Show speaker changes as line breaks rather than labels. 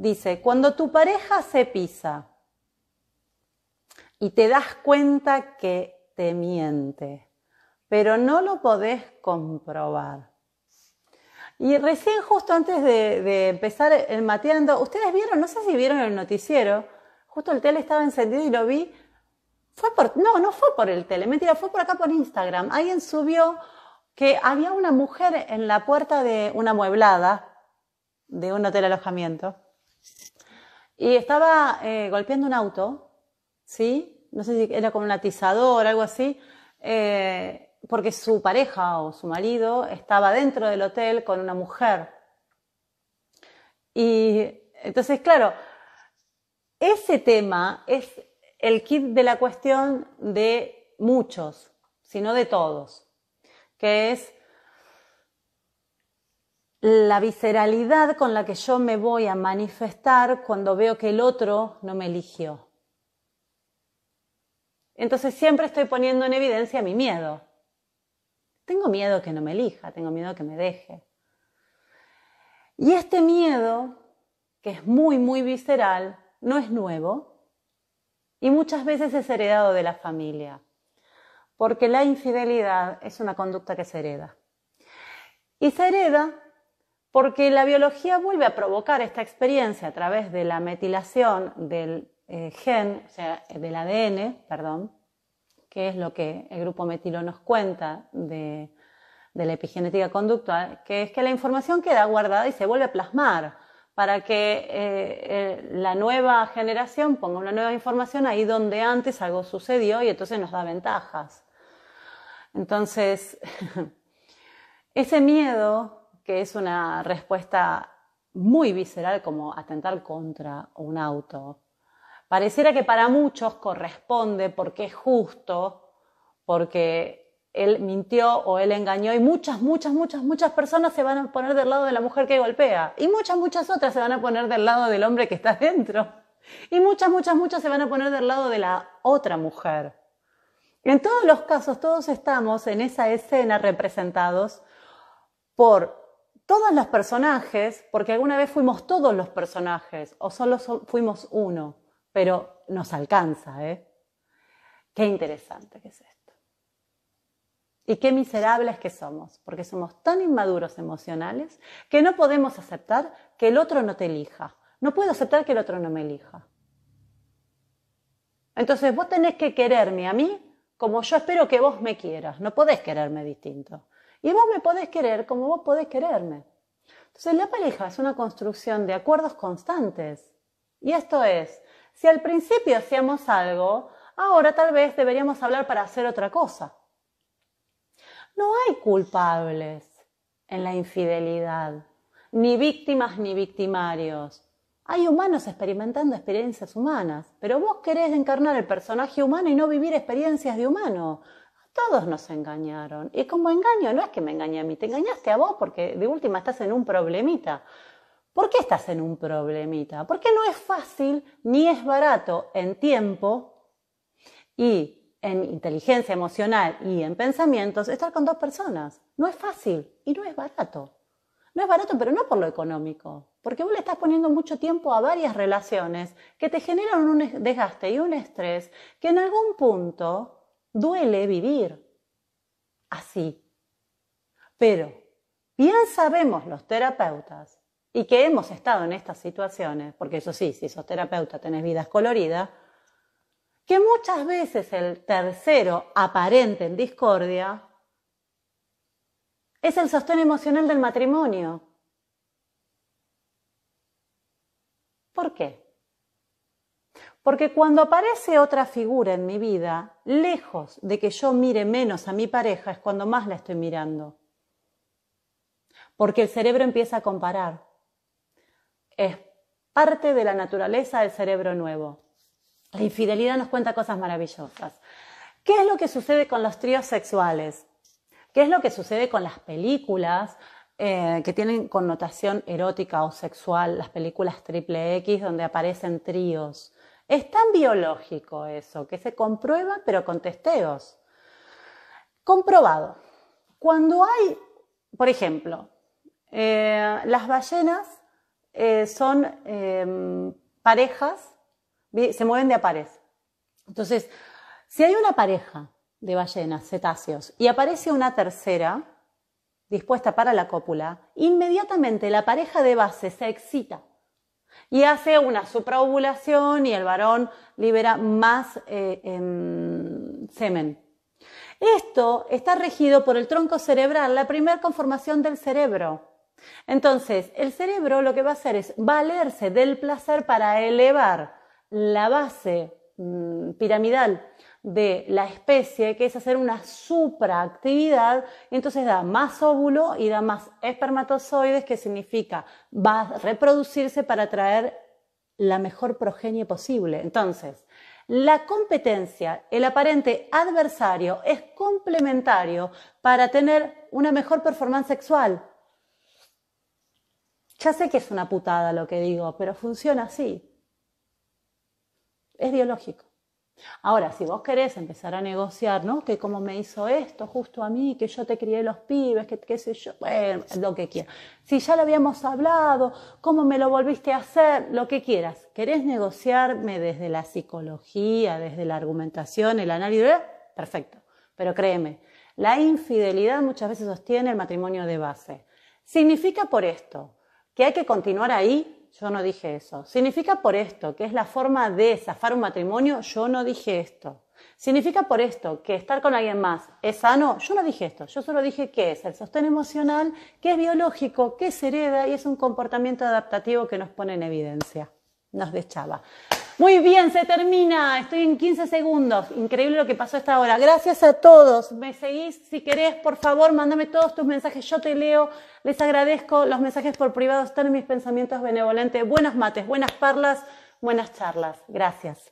dice, cuando tu pareja se pisa y te das cuenta que te miente, pero no lo podés comprobar. Y recién justo antes de, empezar el mateando, ustedes vieron, no sé si vieron el noticiero, justo el tele estaba encendido y lo vi, fue por, no, no fue por el tele, mentira, fue por acá por Instagram. Alguien subió que había una mujer en la puerta de una mueblada de un hotel alojamiento y estaba eh, golpeando un auto, ¿sí? No sé si era con un atizador algo así, eh, porque su pareja o su marido estaba dentro del hotel con una mujer. Y entonces, claro, ese tema es el kit de la cuestión de muchos, sino de todos, que es la visceralidad con la que yo me voy a manifestar cuando veo que el otro no me eligió. Entonces siempre estoy poniendo en evidencia mi miedo. Tengo miedo que no me elija, tengo miedo que me deje. Y este miedo, que es muy, muy visceral, no es nuevo y muchas veces es heredado de la familia, porque la infidelidad es una conducta que se hereda. Y se hereda porque la biología vuelve a provocar esta experiencia a través de la metilación del eh, gen, o sea, del ADN, perdón, que es lo que el grupo metilo nos cuenta de, la epigenética conductual, que es que la información queda guardada y se vuelve a plasmar para que eh, eh, la nueva generación ponga una nueva información ahí donde antes algo sucedió y entonces nos da ventajas. Entonces, ese miedo que es una respuesta muy visceral como atentar contra un auto. Pareciera que para muchos corresponde porque es justo, porque él mintió o él engañó y muchas, muchas, muchas, muchas personas se van a poner del lado de la mujer que golpea y muchas, muchas otras se van a poner del lado del hombre que está dentro y muchas, muchas, muchas se van a poner del lado de la otra mujer. En todos los casos, todos estamos en esa escena representados por todos los personajes, porque alguna vez fuimos todos los personajes, o solo fuimos uno, pero nos alcanza, ¿eh? Qué interesante que es esto. Y qué miserables que somos, porque somos tan inmaduros emocionales que no podemos aceptar que el otro no te elija. No puedo aceptar que el otro no me elija. Entonces vos tenés que quererme a mí como yo espero que vos me quieras. No podés quererme distinto. Y vos me podés querer como vos podés quererme. Entonces la pareja es una construcción de acuerdos constantes. Y esto es, si al principio hacíamos algo, ahora tal vez deberíamos hablar para hacer otra cosa. No hay culpables en la infidelidad, ni víctimas ni victimarios. Hay humanos experimentando experiencias humanas, pero vos querés encarnar el personaje humano y no vivir experiencias de humano. Todos nos engañaron. Y como engaño, no es que me engañe a mí, te engañaste a vos porque de última estás en un problemita. ¿Por qué estás en un problemita? Porque no es fácil ni es barato en tiempo y en inteligencia emocional y en pensamientos estar con dos personas. No es fácil y no es barato. No es barato, pero no por lo económico, porque vos le estás poniendo mucho tiempo a varias relaciones que te generan un desgaste y un estrés que en algún punto duele vivir así. Pero bien sabemos los terapeutas y que hemos estado en estas situaciones, porque eso sí, si sos terapeuta tenés vidas coloridas, que muchas veces el tercero aparente en discordia es el sostén emocional del matrimonio. ¿Por qué? Porque cuando aparece otra figura en mi vida, lejos de que yo mire menos a mi pareja, es cuando más la estoy mirando. Porque el cerebro empieza a comparar. Es parte de la naturaleza del cerebro nuevo. La infidelidad nos cuenta cosas maravillosas. ¿Qué es lo que sucede con los tríos sexuales? ¿Qué es lo que sucede con las películas eh, que tienen connotación erótica o sexual, las películas triple X donde aparecen tríos? Es tan biológico eso, que se comprueba, pero con testeos. Comprobado. Cuando hay, por ejemplo, eh, las ballenas eh, son em, parejas, se mueven de a. Entonces, si hay una pareja de ballenas, cetáceos, y aparece una tercera dispuesta para la cópula, inmediatamente la pareja de base se excita y hace una supraovulación y el varón libera más eh, em, semen. Esto está regido por el tronco cerebral, la primera conformación del cerebro. Entonces, el cerebro lo que va a hacer es valerse del placer para elevar la base mm, piramidal de la especie, que es hacer una supraactividad, entonces da más óvulo y da más espermatozoides, que significa va a reproducirse para traer la mejor progenie posible. Entonces, la competencia, el aparente adversario, es complementario para tener una mejor performance sexual. Ya sé que es una putada lo que digo, pero funciona así. Es biológico. Ahora, si vos querés empezar a negociar, ¿no? Que como me hizo esto justo a mí, que yo te crié los pibes, que qué sé yo, bueno, lo que quieras. Si ya lo habíamos hablado, cómo me lo volviste a hacer, lo que quieras. ¿Querés negociarme desde la psicología, desde la argumentación, el análisis? Perfecto. Pero créeme, la infidelidad muchas veces sostiene el matrimonio de base. Significa por esto que hay que continuar ahí yo no dije eso. Significa por esto, que es la forma de zafar un matrimonio, yo no dije esto. Significa por esto, que estar con alguien más es sano, yo no dije esto, yo solo dije que es el sostén emocional, que es biológico, que se hereda y es un comportamiento adaptativo que nos pone en evidencia, nos deschaba. Muy bien, se termina. Estoy en 15 segundos. Increíble lo que pasó esta hora. Gracias a todos. Me seguís. Si querés, por favor, mándame todos tus mensajes. Yo te leo. Les agradezco. Los mensajes por privado están en mis pensamientos benevolentes. Buenos mates, buenas parlas, buenas charlas. Gracias.